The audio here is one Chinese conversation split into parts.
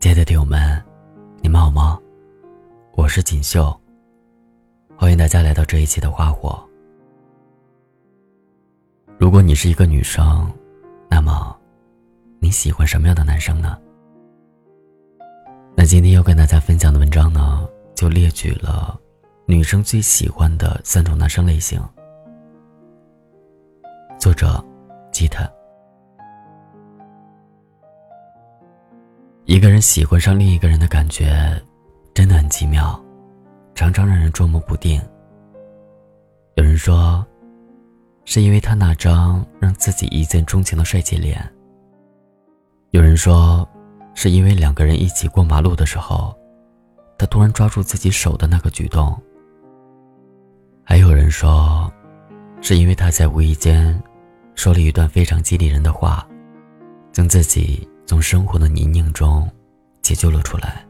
亲爱的听友们，你们好吗？我是锦绣，欢迎大家来到这一期的花火。如果你是一个女生，那么你喜欢什么样的男生呢？那今天要跟大家分享的文章呢，就列举了女生最喜欢的三种男生类型。作者：吉他。一个人喜欢上另一个人的感觉，真的很奇妙，常常让人捉摸不定。有人说，是因为他那张让自己一见钟情的帅气脸；有人说，是因为两个人一起过马路的时候，他突然抓住自己手的那个举动；还有人说，是因为他在无意间说了一段非常激励人的话，将自己。从生活的泥泞中解救了出来，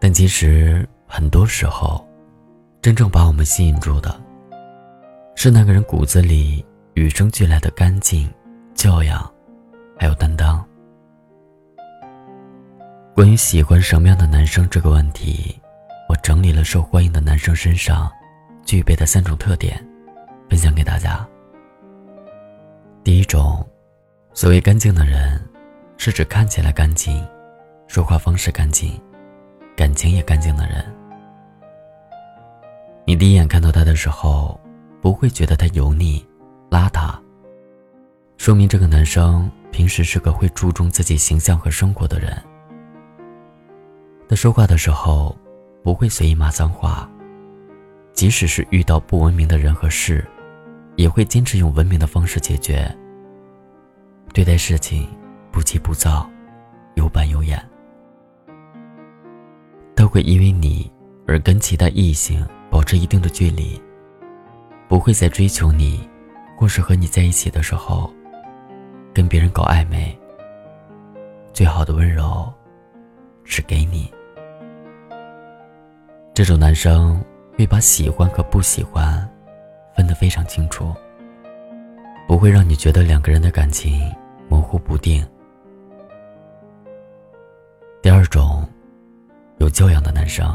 但其实很多时候，真正把我们吸引住的，是那个人骨子里与生俱来的干净、教养，还有担当。关于喜欢什么样的男生这个问题，我整理了受欢迎的男生身上具备的三种特点，分享给大家。第一种。所谓干净的人，是指看起来干净、说话方式干净、感情也干净的人。你第一眼看到他的时候，不会觉得他油腻、邋遢，说明这个男生平时是个会注重自己形象和生活的人。他说话的时候，不会随意骂脏话，即使是遇到不文明的人和事，也会坚持用文明的方式解决。对待事情不急不躁，有板有眼。他会因为你而跟其他异性保持一定的距离，不会再追求你或是和你在一起的时候跟别人搞暧昧。最好的温柔是给你。这种男生会把喜欢和不喜欢分得非常清楚。不会让你觉得两个人的感情模糊不定。第二种，有教养的男生。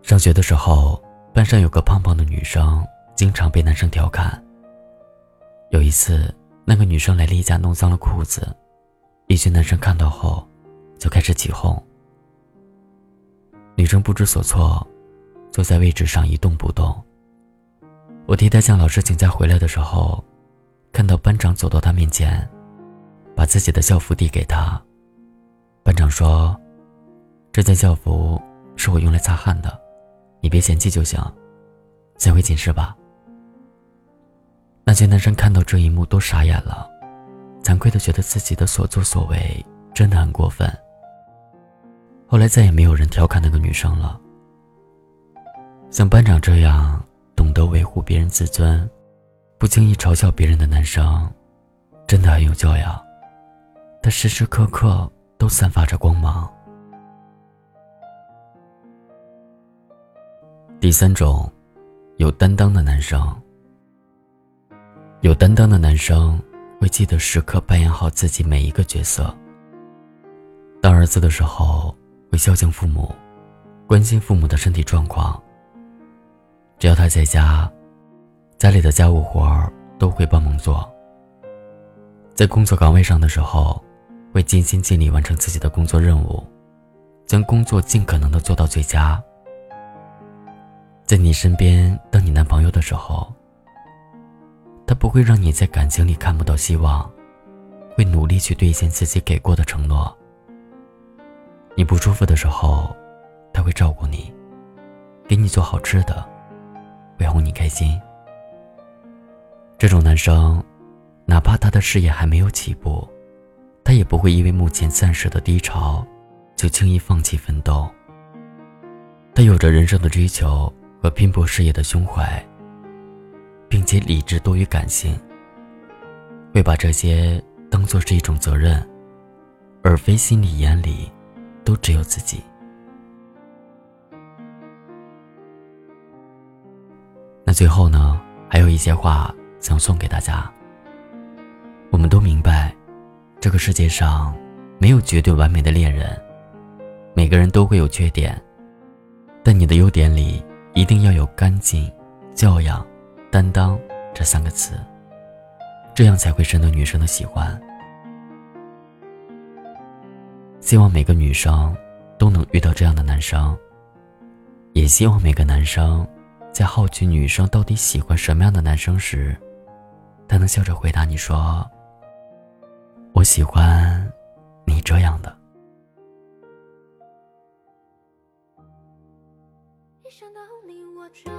上学的时候，班上有个胖胖的女生，经常被男生调侃。有一次，那个女生来例假弄脏了裤子，一群男生看到后，就开始起哄。女生不知所措，坐在位置上一动不动。我替他向老师请假回来的时候，看到班长走到他面前，把自己的校服递给他。班长说：“这件校服是我用来擦汗的，你别嫌弃就行。先回寝室吧。”那些男生看到这一幕都傻眼了，惭愧的觉得自己的所作所为真的很过分。后来再也没有人调侃那个女生了。像班长这样。懂得维护别人自尊，不轻易嘲笑别人的男生，真的很有教养。他时时刻刻都散发着光芒。第三种，有担当的男生。有担当的男生会记得时刻扮演好自己每一个角色。当儿子的时候，会孝敬父母，关心父母的身体状况。只要他在家，家里的家务活儿都会帮忙做。在工作岗位上的时候，会尽心尽力完成自己的工作任务，将工作尽可能的做到最佳。在你身边当你男朋友的时候，他不会让你在感情里看不到希望，会努力去兑现自己给过的承诺。你不舒服的时候，他会照顾你，给你做好吃的。会哄你开心。这种男生，哪怕他的事业还没有起步，他也不会因为目前暂时的低潮，就轻易放弃奋斗。他有着人生的追求和拼搏事业的胸怀，并且理智多于感性，会把这些当做是一种责任，而非心里眼里都只有自己。最后呢，还有一些话想送给大家。我们都明白，这个世界上没有绝对完美的恋人，每个人都会有缺点，但你的优点里一定要有干净、教养、担当这三个词，这样才会深得女生的喜欢。希望每个女生都能遇到这样的男生，也希望每个男生在好奇女生到底喜欢什么样的男生时，她能笑着回答你说。我喜欢你这样的。一想到你我就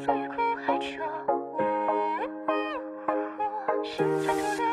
情深，所以苦海愁。现在